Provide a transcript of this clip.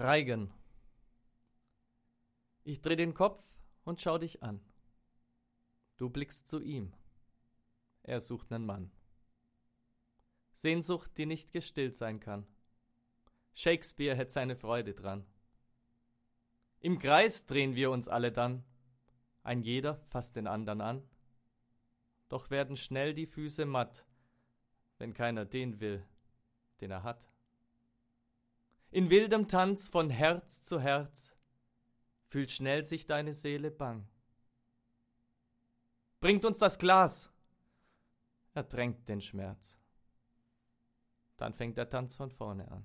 Reigen. Ich dreh den Kopf und schau dich an. Du blickst zu ihm. Er sucht nen Mann. Sehnsucht, die nicht gestillt sein kann. Shakespeare hätt seine Freude dran. Im Kreis drehen wir uns alle dann. Ein jeder fasst den andern an. Doch werden schnell die Füße matt, wenn keiner den will, den er hat. In wildem Tanz von Herz zu Herz fühlt schnell sich deine Seele bang. Bringt uns das Glas! Er drängt den Schmerz. Dann fängt der Tanz von vorne an.